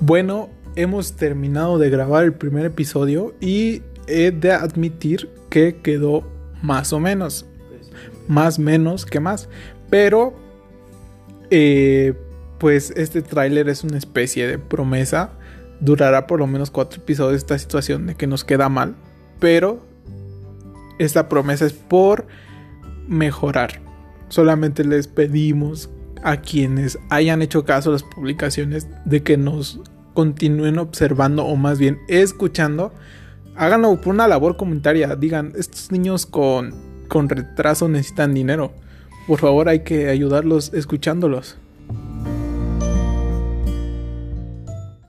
Bueno, hemos terminado de grabar el primer episodio y he de admitir que quedó más o menos. Más menos que más. Pero, eh, pues este tráiler es una especie de promesa. Durará por lo menos cuatro episodios esta situación de que nos queda mal. Pero esta promesa es por mejorar. Solamente les pedimos a quienes hayan hecho caso las publicaciones de que nos continúen observando o más bien escuchando. Háganlo por una labor comunitaria. Digan, estos niños con, con retraso necesitan dinero. Por favor hay que ayudarlos escuchándolos.